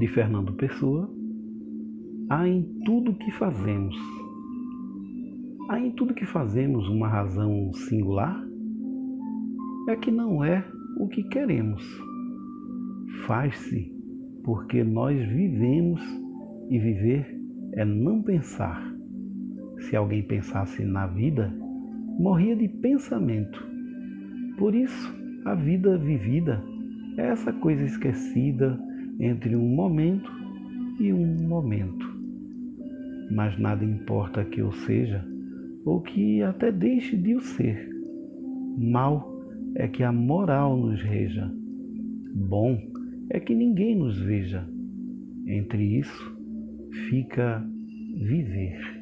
de Fernando Pessoa, há em tudo que fazemos. Há em tudo que fazemos uma razão singular? É que não é o que queremos. Faz-se porque nós vivemos e viver é não pensar. Se alguém pensasse na vida, morria de pensamento. Por isso, a vida vivida é essa coisa esquecida entre um momento e um momento. Mas nada importa que eu seja ou que até deixe de o ser. Mal é que a moral nos reja. Bom é que ninguém nos veja. Entre isso fica viver.